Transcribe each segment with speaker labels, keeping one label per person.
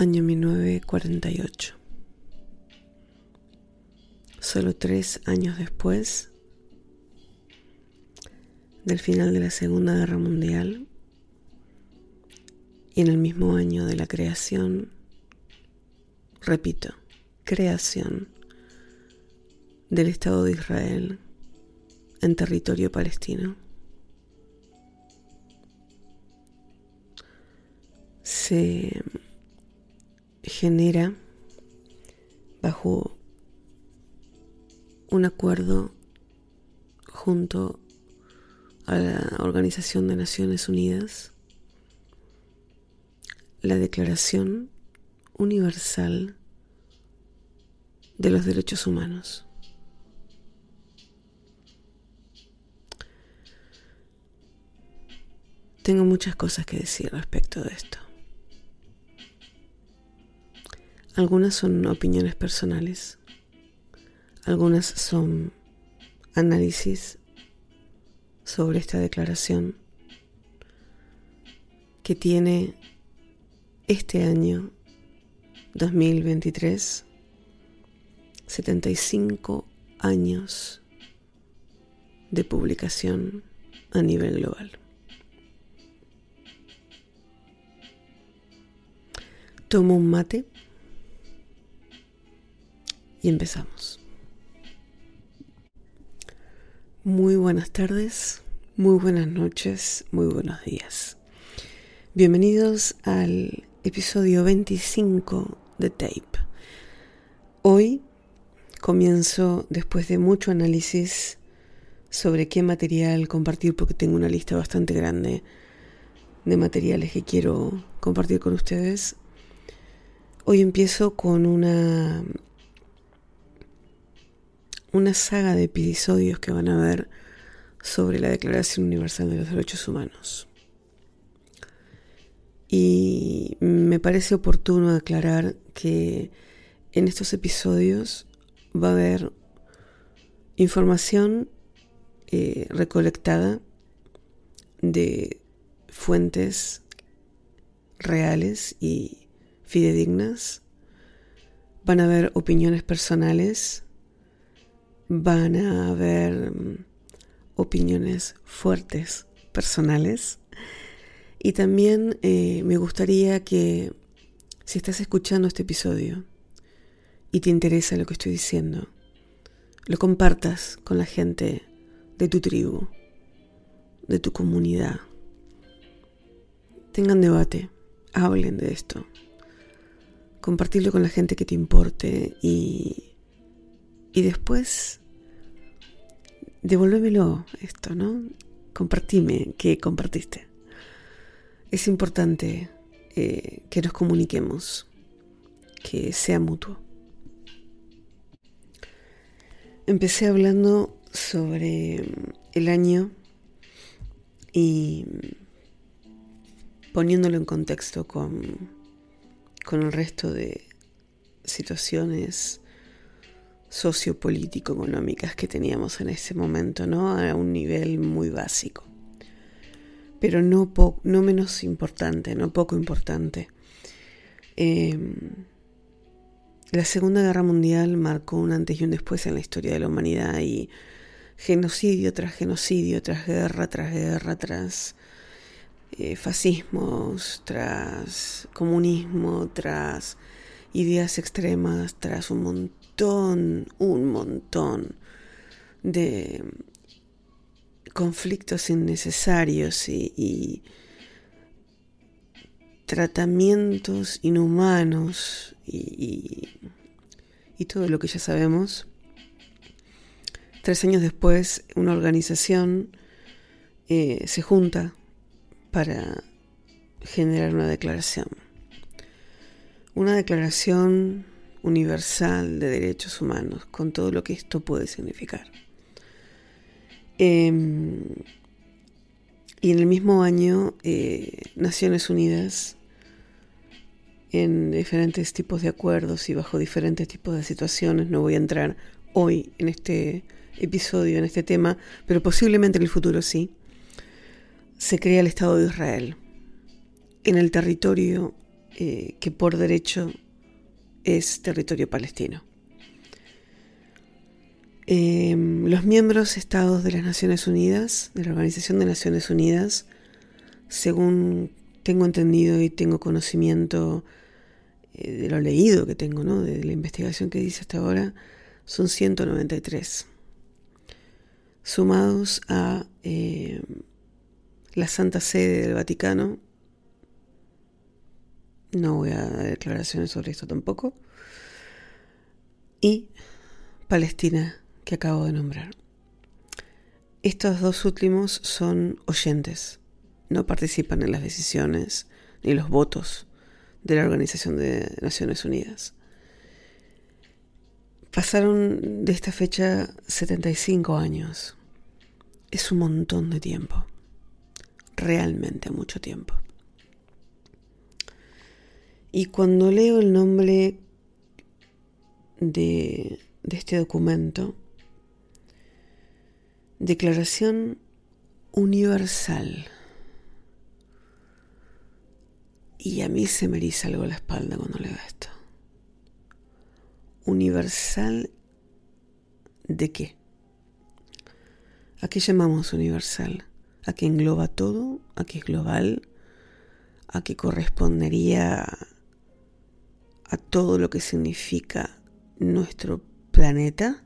Speaker 1: año 1948. Solo tres años después del final de la Segunda Guerra Mundial y en el mismo año de la creación, repito, creación del Estado de Israel en territorio palestino. Se genera bajo un acuerdo junto a la Organización de Naciones Unidas, la Declaración Universal de los Derechos Humanos. Tengo muchas cosas que decir respecto de esto. Algunas son opiniones personales, algunas son análisis sobre esta declaración que tiene este año 2023 75 años de publicación a nivel global. Tomo un mate y empezamos. Muy buenas tardes, muy buenas noches, muy buenos días. Bienvenidos al episodio 25 de Tape. Hoy comienzo después de mucho análisis sobre qué material compartir porque tengo una lista bastante grande de materiales que quiero compartir con ustedes. Hoy empiezo con una una saga de episodios que van a ver sobre la Declaración Universal de los Derechos Humanos. Y me parece oportuno aclarar que en estos episodios va a haber información eh, recolectada de fuentes reales y fidedignas. Van a haber opiniones personales van a haber mm, opiniones fuertes, personales. Y también eh, me gustaría que si estás escuchando este episodio y te interesa lo que estoy diciendo, lo compartas con la gente de tu tribu, de tu comunidad. Tengan debate, hablen de esto. Compartirlo con la gente que te importe y y después devuélvemelo esto, ¿no? Compartime que compartiste. Es importante eh, que nos comuniquemos, que sea mutuo. Empecé hablando sobre el año y poniéndolo en contexto con, con el resto de situaciones sociopolítico-económicas que teníamos en ese momento, ¿no? A un nivel muy básico. Pero no, no menos importante, no poco importante. Em, la Segunda Guerra Mundial marcó un antes y un después en la historia de la humanidad y genocidio tras genocidio, tras guerra, tras guerra, tras eh, fascismos, tras comunismo, tras ideas extremas, tras un montón un montón de conflictos innecesarios y, tratamientos inhumanos y, todo lo que ya sabemos. Tres años después, una organización eh, se junta para generar una declaración. Una declaración universal de derechos humanos, con todo lo que esto puede significar. Em, y en el mismo año, eh, Naciones Unidas, en diferentes tipos de acuerdos y bajo diferentes tipos de situaciones, no voy a entrar hoy en este episodio, en este tema, pero posiblemente en el futuro sí, se crea el Estado de Israel en el territorio eh, que por derecho es territorio palestino. Em, los miembros estados de las Naciones Unidas, de la Organización de Naciones Unidas, según tengo entendido y tengo conocimiento eh, de lo leído que tengo, ¿no? de la investigación que dice hasta ahora, son 193, sumados a em, la Santa Sede del Vaticano. No voy a dar declaraciones sobre esto tampoco. Y Palestina, que acabo de nombrar. Estos dos últimos son oyentes, no participan en las decisiones ni los votos de la Organización de Naciones Unidas. Pasaron de esta fecha 75 años. Es un montón de tiempo realmente mucho tiempo. Y cuando leo el nombre de, este documento, Declaración Universal, y a mí se me eriza algo la espalda cuando leo esto. ¿Universal de qué? ¿A qué llamamos universal? a que engloba todo, a que es global, a que correspondería a todo lo que significa nuestro planeta.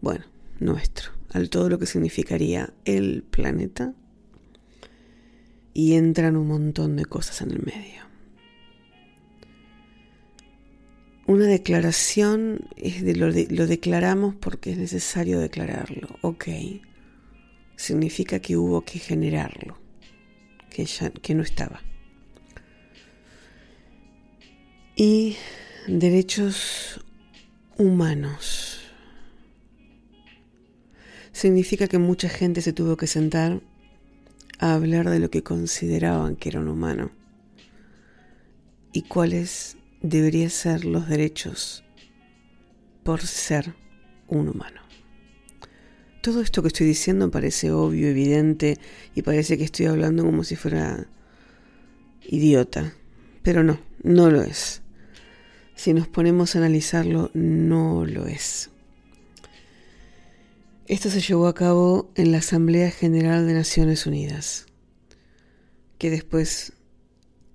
Speaker 1: Bueno, nuestro, al todo lo que significaría el planeta. Y entran un montón de cosas en el medio. Una declaración es de lo, lo declaramos porque es necesario declararlo. Ok significa que hubo que generarlo, que, ya, que no estaba. Y derechos humanos. Significa que mucha gente se tuvo que sentar a hablar de lo que consideraban que era un humano y cuáles deberían ser los derechos por ser un humano. Todo esto que estoy diciendo parece obvio, evidente, y parece que estoy hablando como si fuera idiota. Pero no, no lo es. Si nos ponemos a analizarlo, no lo es. Esto se llevó a cabo en la Asamblea General de Naciones Unidas, que después,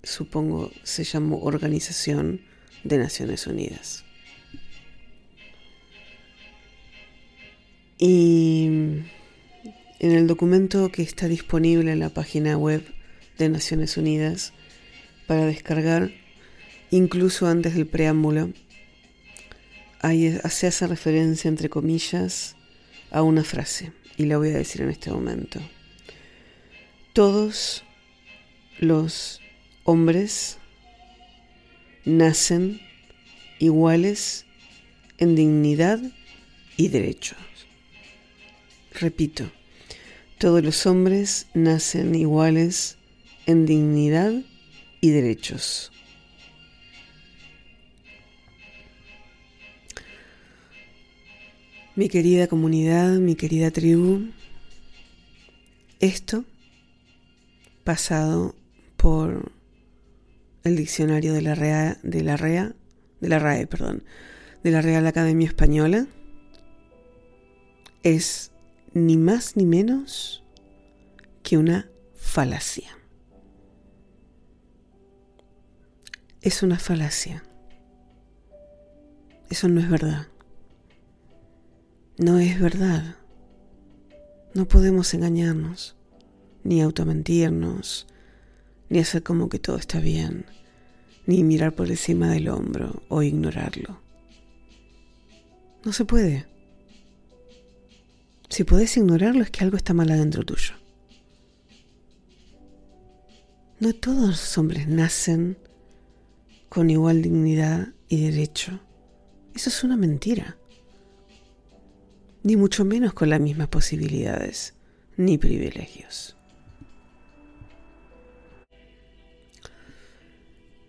Speaker 1: supongo, se llamó Organización de Naciones Unidas. Y en el documento que está disponible en la página web de Naciones Unidas para descargar, incluso antes del preámbulo, se hace referencia, entre comillas, a una frase, y la voy a decir en este momento. Todos los hombres nacen iguales en dignidad y derechos. Repito, todos los hombres nacen iguales en dignidad y derechos. Mi querida comunidad, mi querida tribu, esto pasado por el diccionario de la REA, de la REA, de la perdón, de la Real Academia Española, es ni más ni menos que una falacia. Es una falacia. Eso no es verdad. No es verdad. No podemos engañarnos, ni automentirnos, ni hacer como que todo está bien, ni mirar por encima del hombro o ignorarlo. No se puede. Si podés ignorarlo es que algo está mal adentro tuyo. No todos los hombres nacen con igual dignidad y derecho. Eso es una mentira. Ni mucho menos con las mismas posibilidades ni privilegios.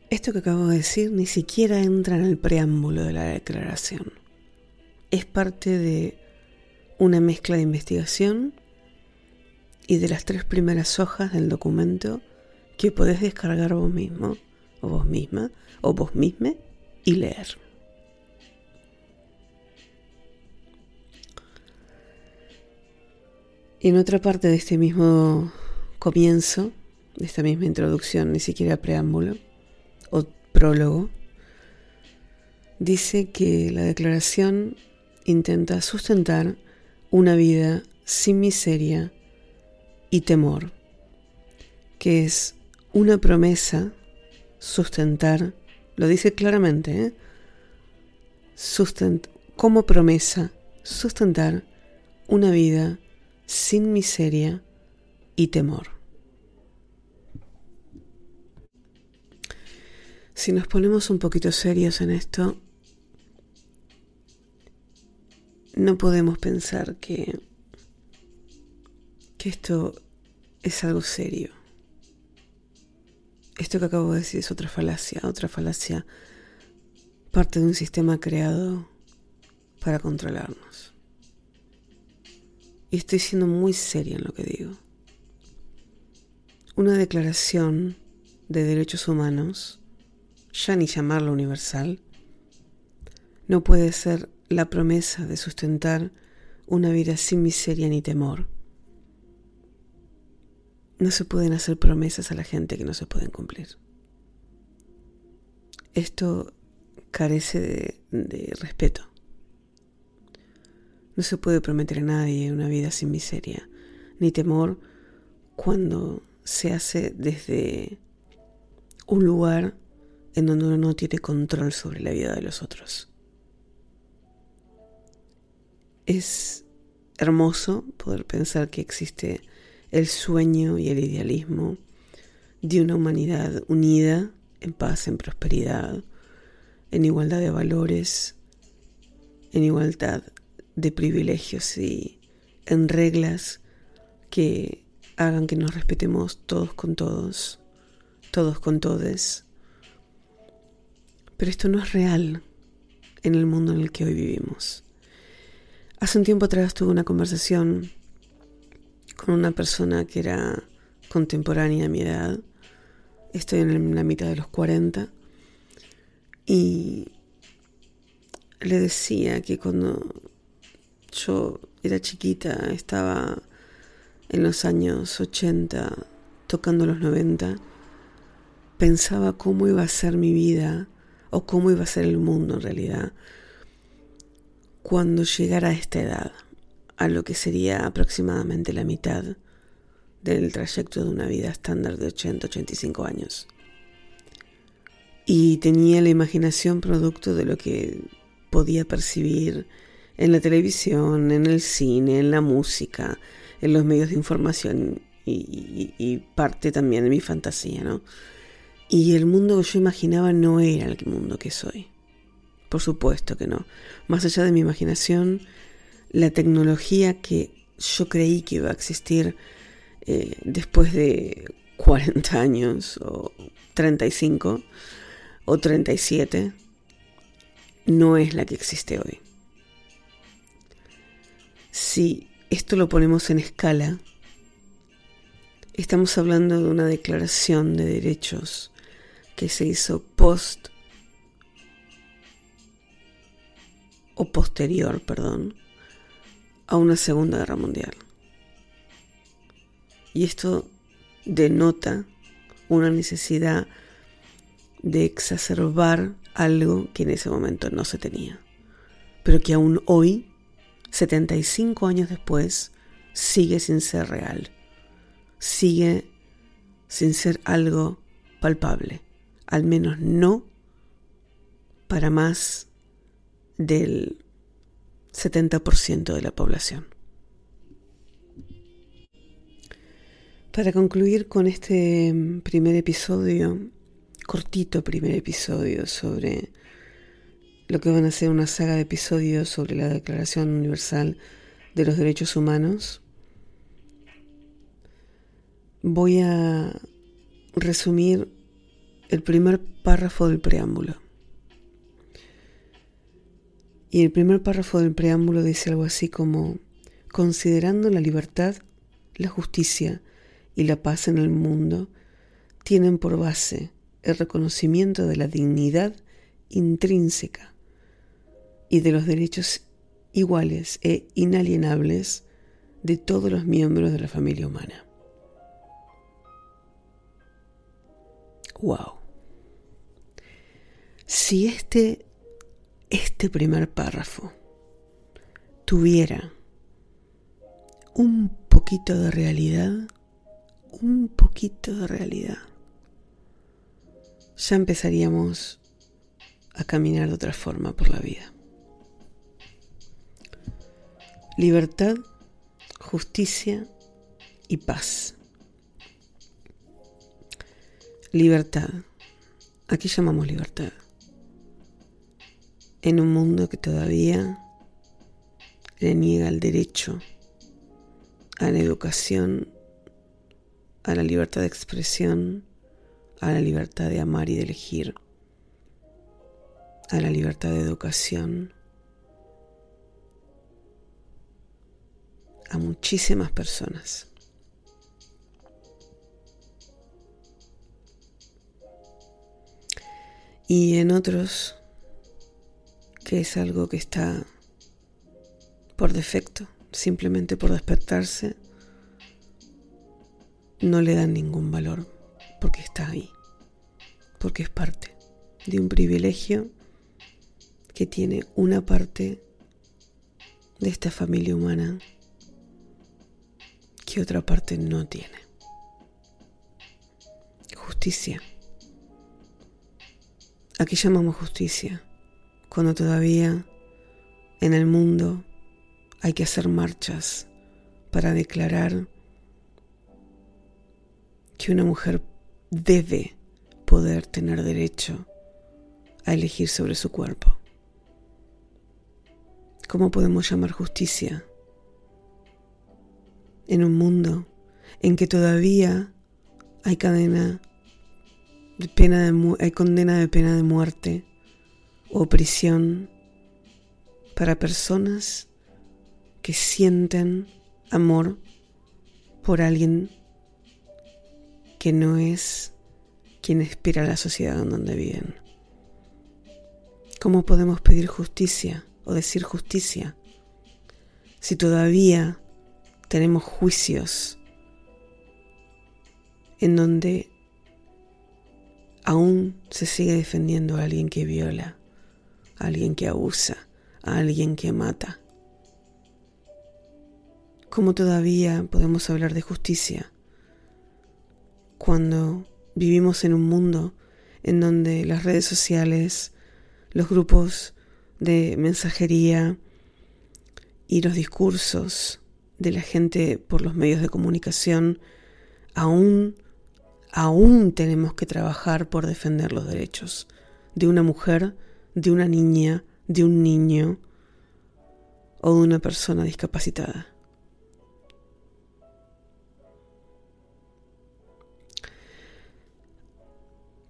Speaker 1: Esto que acabo de decir ni siquiera entra en el preámbulo de la declaración. Es parte de una mezcla de investigación y de las tres primeras hojas del documento que podés descargar vos mismo o vos misma o vos misma y leer. En otra parte de este mismo comienzo, de esta misma introducción, ni siquiera preámbulo o prólogo, dice que la declaración intenta sustentar una vida sin miseria y temor, que es una promesa sustentar, lo dice claramente, ¿eh? como promesa sustentar una vida sin miseria y temor. Si nos ponemos un poquito serios en esto, no podemos pensar que, que esto es algo serio. Esto que acabo de decir es otra falacia, otra falacia, parte de un sistema creado para controlarnos. Y estoy siendo muy seria en lo que digo. Una declaración de derechos humanos, ya ni llamarla universal, no puede ser la promesa de sustentar una vida sin miseria ni temor. No se pueden hacer promesas a la gente que no se pueden cumplir. Esto carece de, de respeto. No se puede prometer a nadie una vida sin miseria, ni temor cuando se hace desde un lugar en donde uno no tiene control sobre la vida de los otros. Es hermoso poder pensar que existe el sueño y el idealismo de una humanidad unida en paz, en prosperidad, en igualdad de valores, en igualdad de privilegios y en reglas que hagan que nos respetemos todos con todos, todos con todes. Pero esto no es real en el mundo en el que hoy vivimos. Hace un tiempo atrás tuve una conversación con una persona que era contemporánea a mi edad. Estoy en la mitad de los 40 y le decía que cuando yo era chiquita, estaba en los años 80, tocando los 90, pensaba cómo iba a ser mi vida o cómo iba a ser el mundo en realidad cuando llegara a esta edad, a lo que sería aproximadamente la mitad del trayecto de una vida estándar de 80-85 años. Y tenía la imaginación producto de lo que podía percibir en la televisión, en el cine, en la música, en los medios de información y, parte también de mi fantasía, ¿no? Y el mundo que yo imaginaba no era el mundo que soy. Por supuesto que no. Más allá de mi imaginación, la tecnología que yo creí que iba a existir eh, después de 40 años o 35 o 37 no es la que existe hoy. Si esto lo ponemos en escala, estamos hablando de una declaración de derechos que se hizo post o posterior, perdón, a una Segunda Guerra Mundial. Y esto denota una necesidad de exacerbar algo que en ese momento no se tenía, pero que aún hoy 75 años después, sigue sin ser real, sigue sin ser algo palpable, al menos no para más del 70% de la población. Para concluir con este primer episodio, cortito primer episodio sobre lo que van a ser una saga de episodios sobre la Declaración Universal de los Derechos Humanos. Voy a resumir el primer párrafo del preámbulo. Y el primer párrafo del preámbulo dice algo así como, considerando la libertad, la justicia y la paz en el mundo, tienen por base el reconocimiento de la dignidad intrínseca y de los derechos iguales e inalienables de todos los miembros de la familia humana. Wow. Si este, este primer párrafo tuviera un poquito de realidad, un poquito de realidad, ya empezaríamos a caminar de otra forma por la vida. Libertad, justicia y paz. Libertad. Aquí llamamos libertad. En un mundo que todavía le niega el derecho a la educación, a la libertad de expresión, a la libertad de amar y de elegir, a la libertad de educación, a muchísimas personas. Y en otros, que es algo que está por defecto, simplemente por despertarse, no le dan ningún valor porque está ahí, porque es parte de un privilegio que tiene una parte de esta familia humana que otra parte no tiene. Justicia. Aquí llamamos justicia cuando todavía en el mundo hay que hacer marchas para declarar que una mujer debe poder tener derecho a elegir sobre su cuerpo. ¿Cómo podemos llamar justicia en un mundo en que todavía hay cadena de pena de hay condena de pena de muerte o prisión para personas que sienten amor por alguien que no es quien espera la sociedad en donde viven. ¿Cómo podemos pedir justicia o decir justicia si todavía tenemos juicios en donde aún se sigue defendiendo a alguien que viola, a alguien que abusa, a alguien que mata. ¿Cómo todavía podemos hablar de justicia cuando vivimos en un mundo en donde las redes sociales, los grupos de mensajería y los discursos de la gente por los medios de comunicación, aún, aún tenemos que trabajar por defender los derechos de una mujer, de una niña, de un niño o de una persona discapacitada.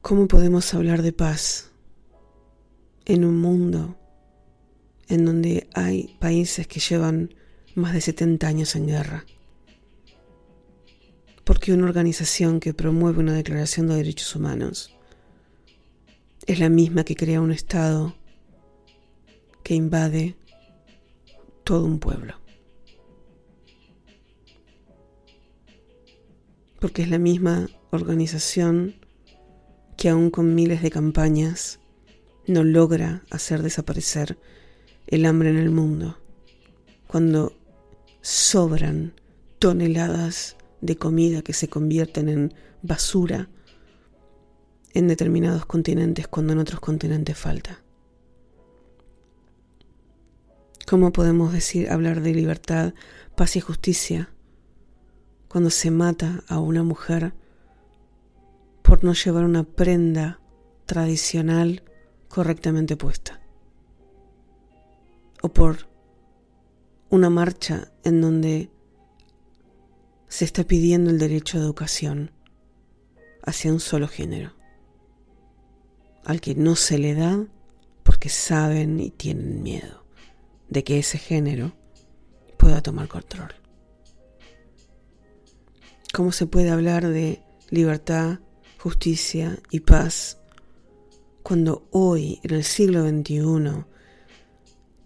Speaker 1: ¿Cómo podemos hablar de paz en un mundo en donde hay países que llevan más de 70 años en guerra. Porque una organización que promueve una declaración de derechos humanos es la misma que crea un Estado que invade todo un pueblo. Porque es la misma organización que aún con miles de campañas no logra hacer desaparecer el hambre en el mundo. Cuando sobran toneladas de comida que se convierten en basura en determinados continentes cuando en otros continentes falta. ¿Cómo podemos decir hablar de libertad, paz y justicia cuando se mata a una mujer por no llevar una prenda tradicional correctamente puesta? O por una marcha en donde se está pidiendo el derecho a educación hacia un solo género, al que no se le da porque saben y tienen miedo de que ese género pueda tomar control. ¿Cómo se puede hablar de libertad, justicia y paz cuando hoy, en el siglo XXI,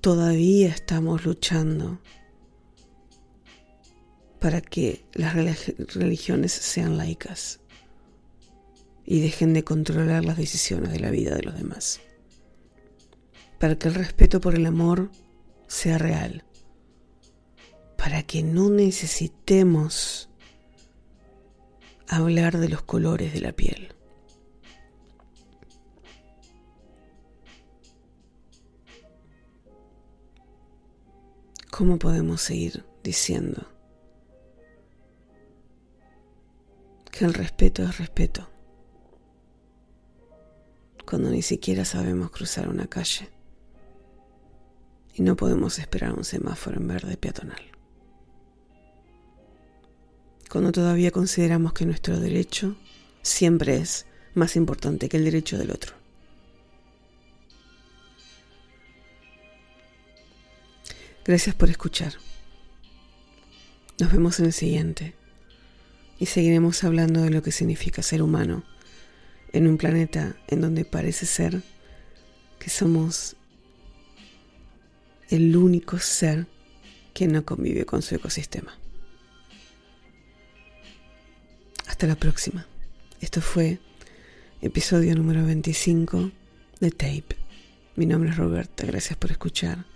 Speaker 1: todavía estamos luchando para que las religiones sean laicas y dejen de controlar las decisiones de la vida de los demás. Para que el respeto por el amor sea real. Para que no necesitemos hablar de los colores de la piel. ¿Cómo podemos seguir diciendo que el respeto es respeto cuando ni siquiera sabemos cruzar una calle y no podemos esperar un semáforo en verde peatonal? Cuando todavía consideramos que nuestro derecho siempre es más importante que el derecho del otro. Gracias por escuchar. Nos vemos en el siguiente y seguiremos hablando de lo que significa ser humano en un planeta en donde parece ser que somos el único ser que no convive con su ecosistema. Hasta la próxima. Esto fue episodio número 25 de Tape. Mi nombre es Roberta, gracias por escuchar.